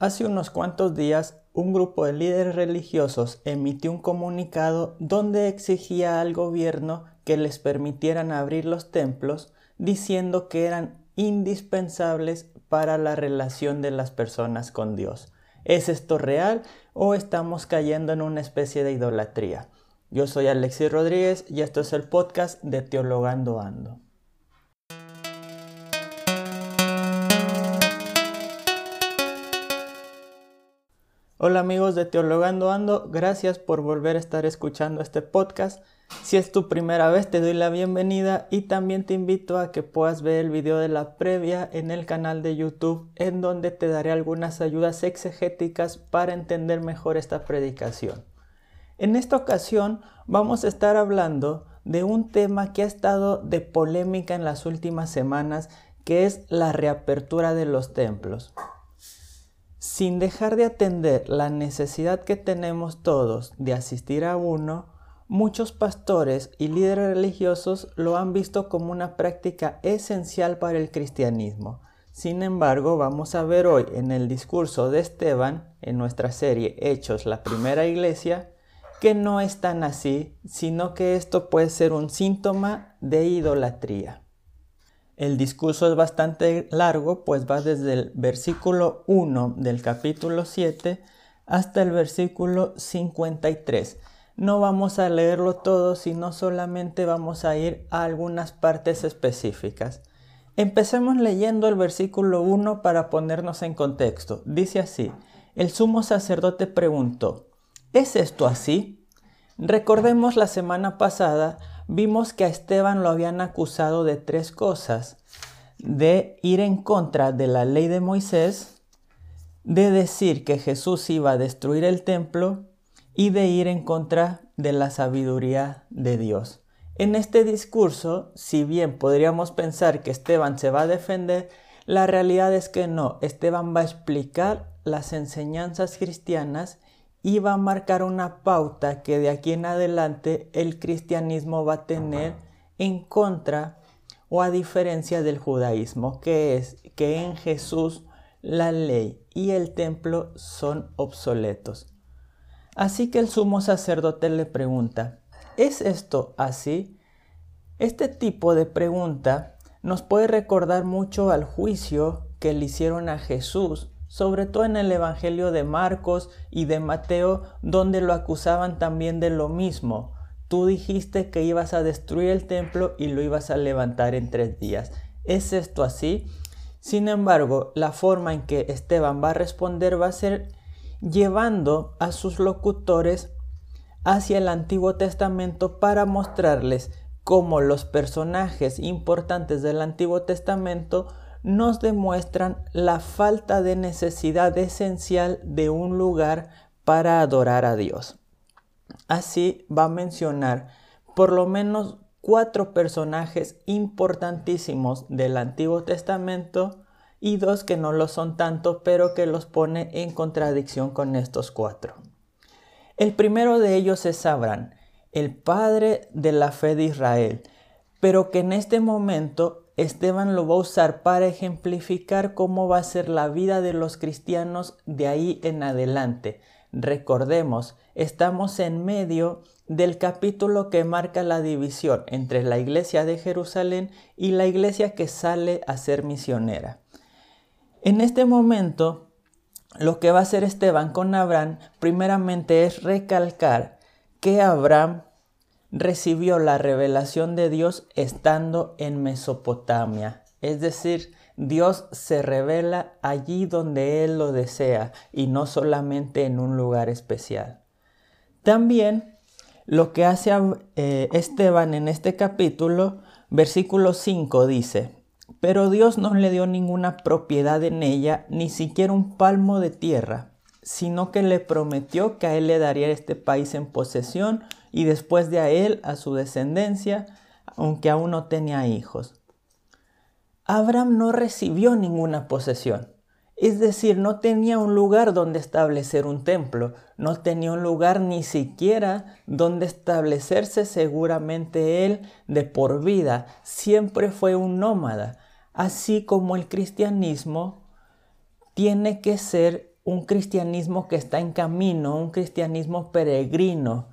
Hace unos cuantos días, un grupo de líderes religiosos emitió un comunicado donde exigía al gobierno que les permitieran abrir los templos, diciendo que eran indispensables para la relación de las personas con Dios. ¿Es esto real o estamos cayendo en una especie de idolatría? Yo soy Alexis Rodríguez y esto es el podcast de Teologando Ando. Hola amigos de Teologando Ando, gracias por volver a estar escuchando este podcast. Si es tu primera vez te doy la bienvenida y también te invito a que puedas ver el video de la previa en el canal de YouTube en donde te daré algunas ayudas exegéticas para entender mejor esta predicación. En esta ocasión vamos a estar hablando de un tema que ha estado de polémica en las últimas semanas que es la reapertura de los templos sin dejar de atender la necesidad que tenemos todos de asistir a uno, muchos pastores y líderes religiosos lo han visto como una práctica esencial para el cristianismo. Sin embargo, vamos a ver hoy en el discurso de Esteban, en nuestra serie Hechos, la primera iglesia, que no es tan así, sino que esto puede ser un síntoma de idolatría. El discurso es bastante largo, pues va desde el versículo 1 del capítulo 7 hasta el versículo 53. No vamos a leerlo todo, sino solamente vamos a ir a algunas partes específicas. Empecemos leyendo el versículo 1 para ponernos en contexto. Dice así, el sumo sacerdote preguntó, ¿es esto así? Recordemos la semana pasada vimos que a Esteban lo habían acusado de tres cosas. De ir en contra de la ley de Moisés, de decir que Jesús iba a destruir el templo y de ir en contra de la sabiduría de Dios. En este discurso, si bien podríamos pensar que Esteban se va a defender, la realidad es que no, Esteban va a explicar las enseñanzas cristianas y va a marcar una pauta que de aquí en adelante el cristianismo va a tener en contra o a diferencia del judaísmo, que es que en Jesús la ley y el templo son obsoletos. Así que el sumo sacerdote le pregunta, ¿es esto así? Este tipo de pregunta nos puede recordar mucho al juicio que le hicieron a Jesús sobre todo en el Evangelio de Marcos y de Mateo, donde lo acusaban también de lo mismo. Tú dijiste que ibas a destruir el templo y lo ibas a levantar en tres días. ¿Es esto así? Sin embargo, la forma en que Esteban va a responder va a ser llevando a sus locutores hacia el Antiguo Testamento para mostrarles cómo los personajes importantes del Antiguo Testamento nos demuestran la falta de necesidad esencial de un lugar para adorar a Dios. Así va a mencionar por lo menos cuatro personajes importantísimos del Antiguo Testamento y dos que no lo son tanto, pero que los pone en contradicción con estos cuatro. El primero de ellos es Abraham, el padre de la fe de Israel, pero que en este momento Esteban lo va a usar para ejemplificar cómo va a ser la vida de los cristianos de ahí en adelante. Recordemos, estamos en medio del capítulo que marca la división entre la iglesia de Jerusalén y la iglesia que sale a ser misionera. En este momento, lo que va a hacer Esteban con Abraham primeramente es recalcar que Abraham recibió la revelación de Dios estando en Mesopotamia. Es decir, Dios se revela allí donde Él lo desea y no solamente en un lugar especial. También lo que hace eh, Esteban en este capítulo, versículo 5 dice, pero Dios no le dio ninguna propiedad en ella, ni siquiera un palmo de tierra, sino que le prometió que a Él le daría este país en posesión y después de a él a su descendencia, aunque aún no tenía hijos. Abraham no recibió ninguna posesión, es decir, no tenía un lugar donde establecer un templo, no tenía un lugar ni siquiera donde establecerse seguramente él de por vida, siempre fue un nómada, así como el cristianismo tiene que ser un cristianismo que está en camino, un cristianismo peregrino,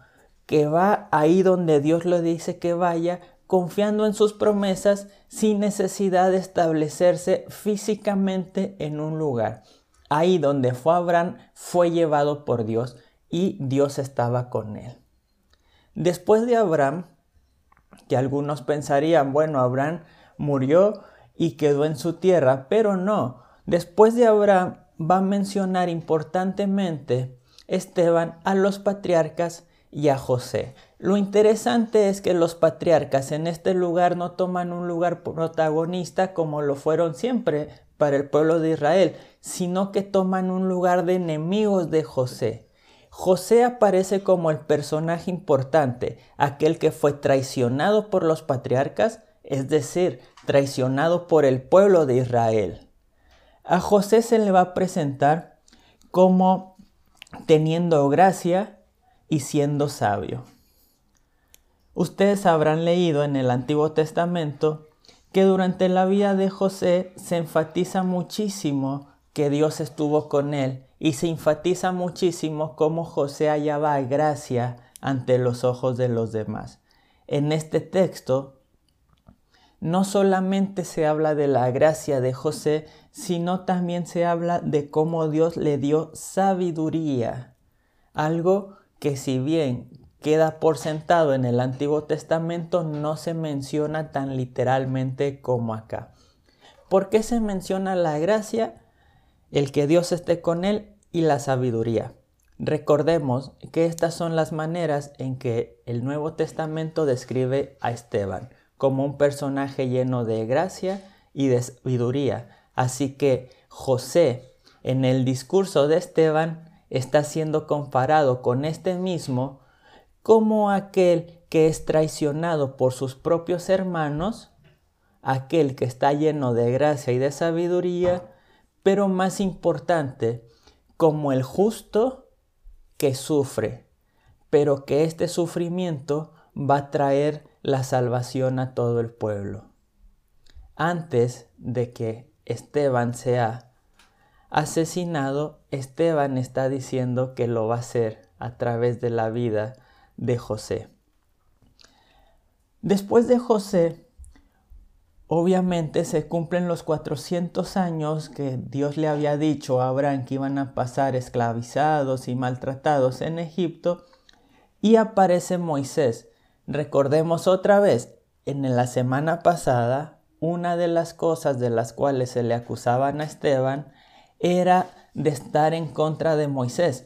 que va ahí donde Dios le dice que vaya, confiando en sus promesas sin necesidad de establecerse físicamente en un lugar. Ahí donde fue Abraham fue llevado por Dios y Dios estaba con él. Después de Abraham, que algunos pensarían, bueno, Abraham murió y quedó en su tierra, pero no. Después de Abraham va a mencionar importantemente Esteban a los patriarcas y a José. Lo interesante es que los patriarcas en este lugar no toman un lugar protagonista como lo fueron siempre para el pueblo de Israel, sino que toman un lugar de enemigos de José. José aparece como el personaje importante, aquel que fue traicionado por los patriarcas, es decir, traicionado por el pueblo de Israel. A José se le va a presentar como teniendo gracia y siendo sabio. Ustedes habrán leído en el Antiguo Testamento que durante la vida de José se enfatiza muchísimo que Dios estuvo con él y se enfatiza muchísimo cómo José hallaba gracia ante los ojos de los demás. En este texto no solamente se habla de la gracia de José, sino también se habla de cómo Dios le dio sabiduría, algo que si bien queda por sentado en el Antiguo Testamento no se menciona tan literalmente como acá. ¿Por qué se menciona la gracia? el que Dios esté con él y la sabiduría. Recordemos que estas son las maneras en que el Nuevo Testamento describe a Esteban, como un personaje lleno de gracia y de sabiduría. Así que José, en el discurso de Esteban, está siendo comparado con este mismo como aquel que es traicionado por sus propios hermanos, aquel que está lleno de gracia y de sabiduría, pero más importante, como el justo que sufre, pero que este sufrimiento va a traer la salvación a todo el pueblo. Antes de que Esteban sea asesinado, Esteban está diciendo que lo va a hacer a través de la vida de José. Después de José Obviamente se cumplen los 400 años que Dios le había dicho a Abraham que iban a pasar esclavizados y maltratados en Egipto y aparece Moisés. Recordemos otra vez, en la semana pasada, una de las cosas de las cuales se le acusaban a Esteban era de estar en contra de Moisés.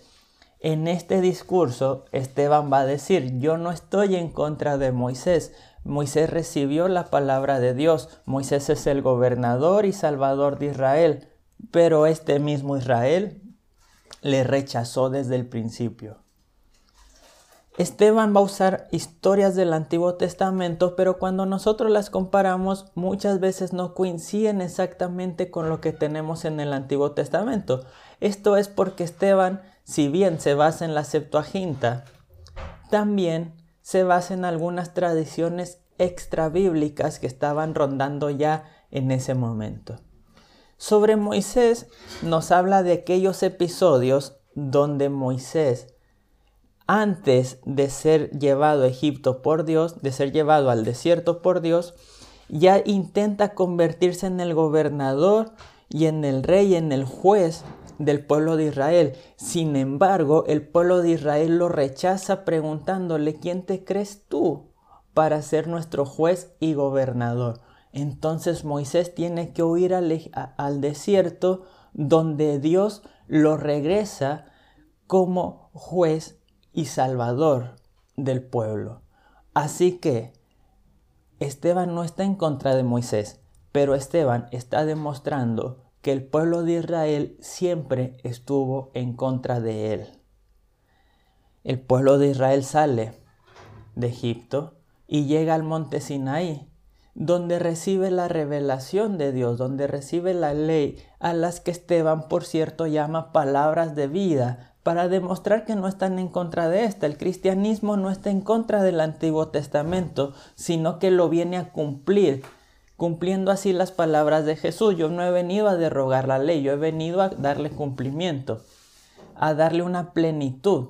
En este discurso, Esteban va a decir, yo no estoy en contra de Moisés, Moisés recibió la palabra de Dios. Moisés es el gobernador y salvador de Israel, pero este mismo Israel le rechazó desde el principio. Esteban va a usar historias del Antiguo Testamento, pero cuando nosotros las comparamos muchas veces no coinciden exactamente con lo que tenemos en el Antiguo Testamento. Esto es porque Esteban, si bien se basa en la Septuaginta, también se basa en algunas tradiciones extra bíblicas que estaban rondando ya en ese momento. Sobre Moisés nos habla de aquellos episodios donde Moisés, antes de ser llevado a Egipto por Dios, de ser llevado al desierto por Dios, ya intenta convertirse en el gobernador y en el rey, en el juez del pueblo de Israel. Sin embargo, el pueblo de Israel lo rechaza preguntándole, ¿quién te crees tú para ser nuestro juez y gobernador? Entonces Moisés tiene que huir al, al desierto donde Dios lo regresa como juez y salvador del pueblo. Así que Esteban no está en contra de Moisés, pero Esteban está demostrando que el pueblo de Israel siempre estuvo en contra de él. El pueblo de Israel sale de Egipto y llega al monte Sinaí, donde recibe la revelación de Dios, donde recibe la ley, a las que Esteban, por cierto, llama palabras de vida, para demostrar que no están en contra de esta. El cristianismo no está en contra del Antiguo Testamento, sino que lo viene a cumplir cumpliendo así las palabras de Jesús. Yo no he venido a derrogar la ley, yo he venido a darle cumplimiento. a darle una plenitud.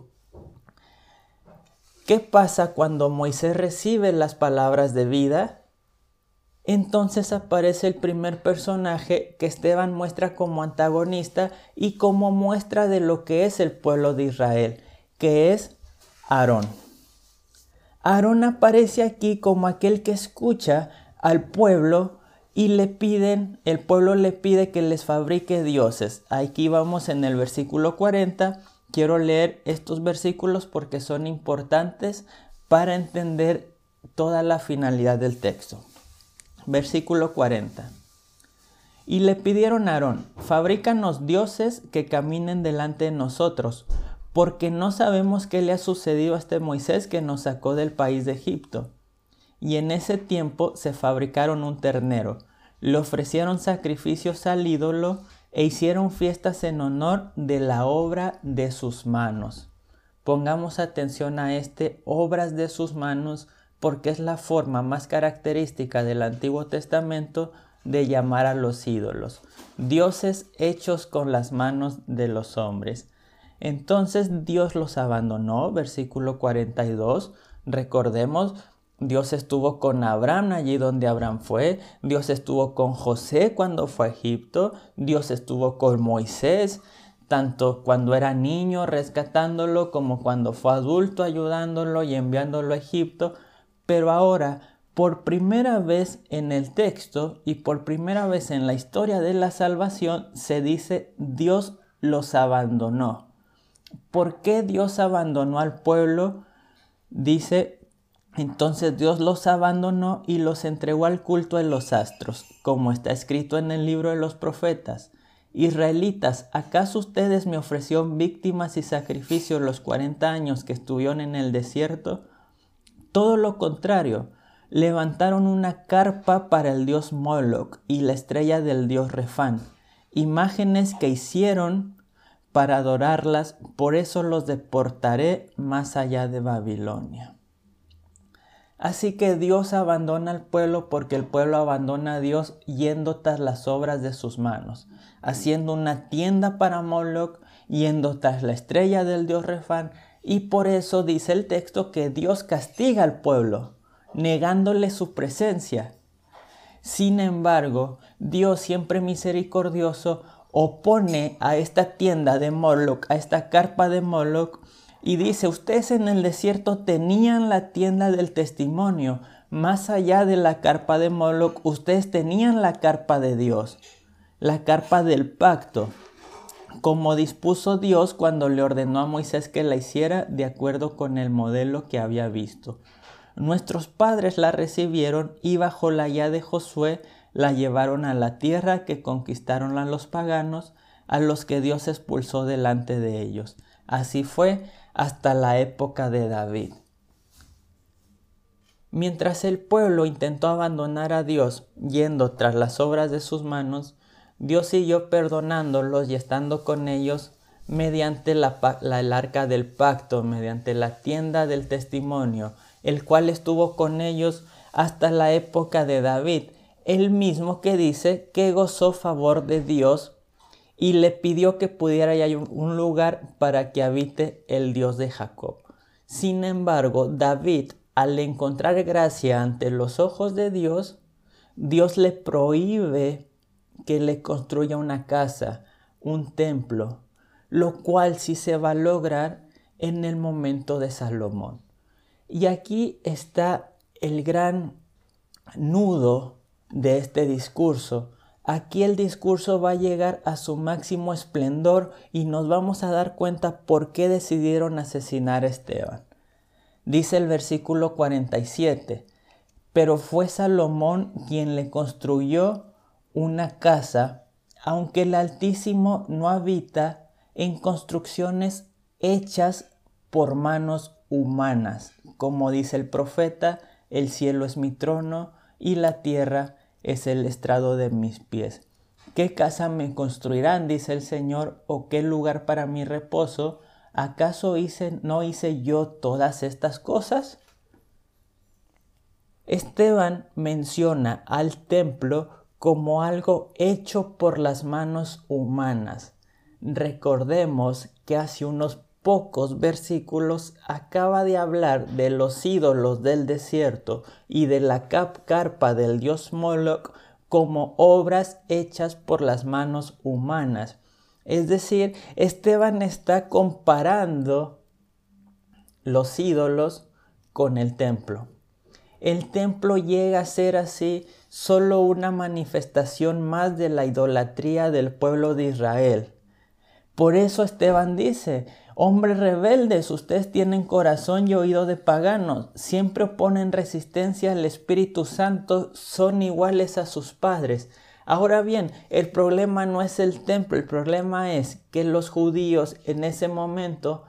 ¿Qué pasa cuando Moisés recibe las palabras de vida? Entonces aparece el primer personaje que Esteban muestra como antagonista y como muestra de lo que es el pueblo de Israel, que es Aarón. Aarón aparece aquí como aquel que escucha al pueblo y le piden, el pueblo le pide que les fabrique dioses. Aquí vamos en el versículo 40. Quiero leer estos versículos porque son importantes para entender toda la finalidad del texto. Versículo 40. Y le pidieron a Aarón, fabrícanos dioses que caminen delante de nosotros, porque no sabemos qué le ha sucedido a este Moisés que nos sacó del país de Egipto. Y en ese tiempo se fabricaron un ternero, le ofrecieron sacrificios al ídolo e hicieron fiestas en honor de la obra de sus manos. Pongamos atención a este obras de sus manos porque es la forma más característica del Antiguo Testamento de llamar a los ídolos, dioses hechos con las manos de los hombres. Entonces Dios los abandonó, versículo 42. Recordemos, Dios estuvo con Abraham allí donde Abraham fue, Dios estuvo con José cuando fue a Egipto, Dios estuvo con Moisés, tanto cuando era niño rescatándolo como cuando fue adulto ayudándolo y enviándolo a Egipto, pero ahora por primera vez en el texto y por primera vez en la historia de la salvación se dice Dios los abandonó. ¿Por qué Dios abandonó al pueblo? Dice, entonces Dios los abandonó y los entregó al culto de los astros, como está escrito en el libro de los profetas. Israelitas, ¿acaso ustedes me ofrecieron víctimas y sacrificios los 40 años que estuvieron en el desierto? Todo lo contrario, levantaron una carpa para el dios Moloch y la estrella del dios Refán, imágenes que hicieron para adorarlas, por eso los deportaré más allá de Babilonia. Así que Dios abandona al pueblo porque el pueblo abandona a Dios yendo tras las obras de sus manos, haciendo una tienda para Moloch, yendo tras la estrella del dios Refán, y por eso dice el texto que Dios castiga al pueblo, negándole su presencia. Sin embargo, Dios siempre misericordioso opone a esta tienda de Moloch, a esta carpa de Moloch, y dice, ustedes en el desierto tenían la tienda del testimonio, más allá de la carpa de Moloch, ustedes tenían la carpa de Dios, la carpa del pacto, como dispuso Dios cuando le ordenó a Moisés que la hiciera de acuerdo con el modelo que había visto. Nuestros padres la recibieron y bajo la ya de Josué la llevaron a la tierra que conquistaron a los paganos, a los que Dios expulsó delante de ellos. Así fue hasta la época de David. Mientras el pueblo intentó abandonar a Dios yendo tras las obras de sus manos, Dios siguió perdonándolos y estando con ellos mediante la, el arca del pacto, mediante la tienda del testimonio, el cual estuvo con ellos hasta la época de David, el mismo que dice que gozó favor de Dios y le pidió que pudiera hallar un lugar para que habite el Dios de Jacob. Sin embargo, David, al encontrar gracia ante los ojos de Dios, Dios le prohíbe que le construya una casa, un templo, lo cual sí se va a lograr en el momento de Salomón. Y aquí está el gran nudo de este discurso. Aquí el discurso va a llegar a su máximo esplendor y nos vamos a dar cuenta por qué decidieron asesinar a Esteban. Dice el versículo 47, pero fue Salomón quien le construyó una casa, aunque el Altísimo no habita en construcciones hechas por manos humanas. Como dice el profeta, el cielo es mi trono y la tierra es el estrado de mis pies. ¿Qué casa me construirán? dice el Señor, o qué lugar para mi reposo. ¿Acaso hice, no hice yo todas estas cosas? Esteban menciona al templo como algo hecho por las manos humanas. recordemos que hace unos pocos versículos acaba de hablar de los ídolos del desierto y de la carpa del dios Moloch como obras hechas por las manos humanas. Es decir, Esteban está comparando los ídolos con el templo. El templo llega a ser así solo una manifestación más de la idolatría del pueblo de Israel. Por eso Esteban dice, hombres rebeldes, ustedes tienen corazón y oído de paganos, siempre oponen resistencia al Espíritu Santo, son iguales a sus padres. Ahora bien, el problema no es el templo, el problema es que los judíos en ese momento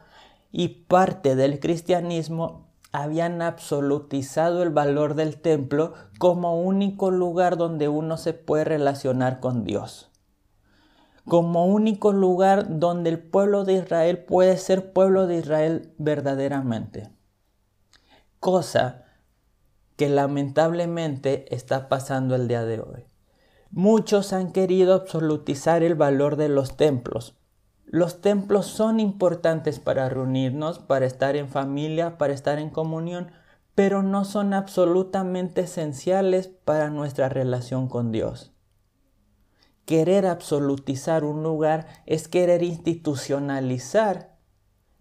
y parte del cristianismo habían absolutizado el valor del templo como único lugar donde uno se puede relacionar con Dios. Como único lugar donde el pueblo de Israel puede ser pueblo de Israel verdaderamente. Cosa que lamentablemente está pasando el día de hoy. Muchos han querido absolutizar el valor de los templos, los templos son importantes para reunirnos, para estar en familia, para estar en comunión, pero no son absolutamente esenciales para nuestra relación con Dios. Querer absolutizar un lugar es querer institucionalizar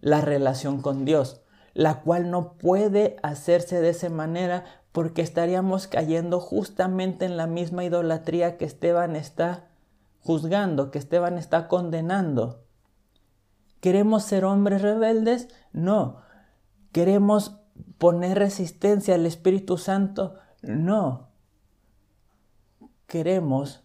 la relación con Dios, la cual no puede hacerse de esa manera porque estaríamos cayendo justamente en la misma idolatría que Esteban está juzgando, que Esteban está condenando. ¿Queremos ser hombres rebeldes? No. ¿Queremos poner resistencia al Espíritu Santo? No. Queremos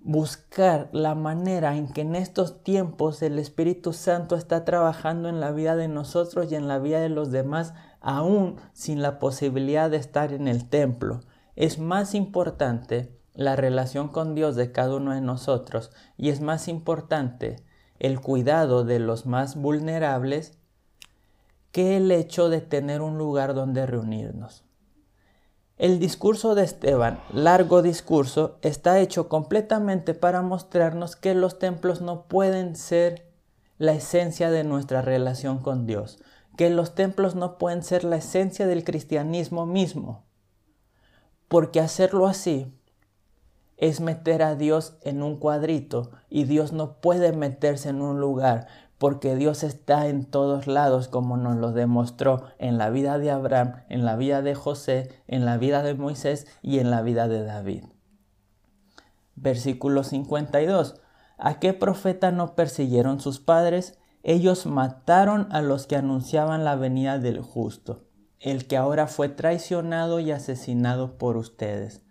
buscar la manera en que en estos tiempos el Espíritu Santo está trabajando en la vida de nosotros y en la vida de los demás, aún sin la posibilidad de estar en el templo. Es más importante la relación con Dios de cada uno de nosotros y es más importante el cuidado de los más vulnerables que el hecho de tener un lugar donde reunirnos. El discurso de Esteban, largo discurso, está hecho completamente para mostrarnos que los templos no pueden ser la esencia de nuestra relación con Dios, que los templos no pueden ser la esencia del cristianismo mismo, porque hacerlo así es meter a Dios en un cuadrito y Dios no puede meterse en un lugar porque Dios está en todos lados como nos lo demostró en la vida de Abraham, en la vida de José, en la vida de Moisés y en la vida de David. Versículo 52. ¿A qué profeta no persiguieron sus padres? Ellos mataron a los que anunciaban la venida del justo, el que ahora fue traicionado y asesinado por ustedes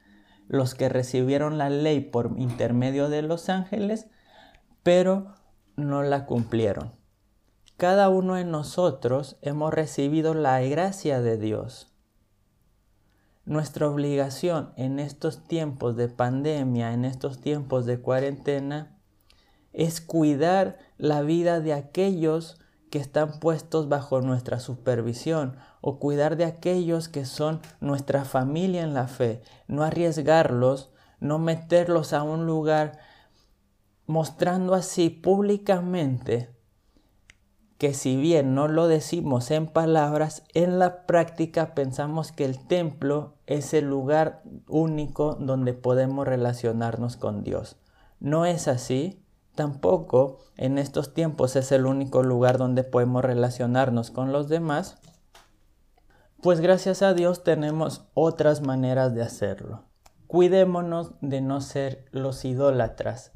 los que recibieron la ley por intermedio de los ángeles, pero no la cumplieron. Cada uno de nosotros hemos recibido la gracia de Dios. Nuestra obligación en estos tiempos de pandemia, en estos tiempos de cuarentena, es cuidar la vida de aquellos que están puestos bajo nuestra supervisión o cuidar de aquellos que son nuestra familia en la fe, no arriesgarlos, no meterlos a un lugar mostrando así públicamente que si bien no lo decimos en palabras, en la práctica pensamos que el templo es el lugar único donde podemos relacionarnos con Dios. No es así. Tampoco en estos tiempos es el único lugar donde podemos relacionarnos con los demás, pues gracias a Dios tenemos otras maneras de hacerlo. Cuidémonos de no ser los idólatras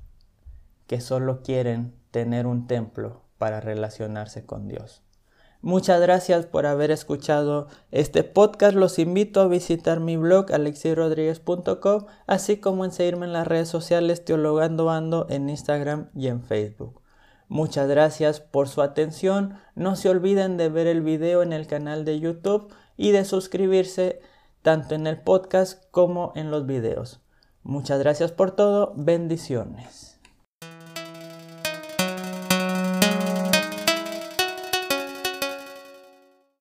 que solo quieren tener un templo para relacionarse con Dios. Muchas gracias por haber escuchado este podcast. Los invito a visitar mi blog alexirodriguez.com, así como en seguirme en las redes sociales Teologando Ando en Instagram y en Facebook. Muchas gracias por su atención. No se olviden de ver el video en el canal de YouTube y de suscribirse tanto en el podcast como en los videos. Muchas gracias por todo. Bendiciones.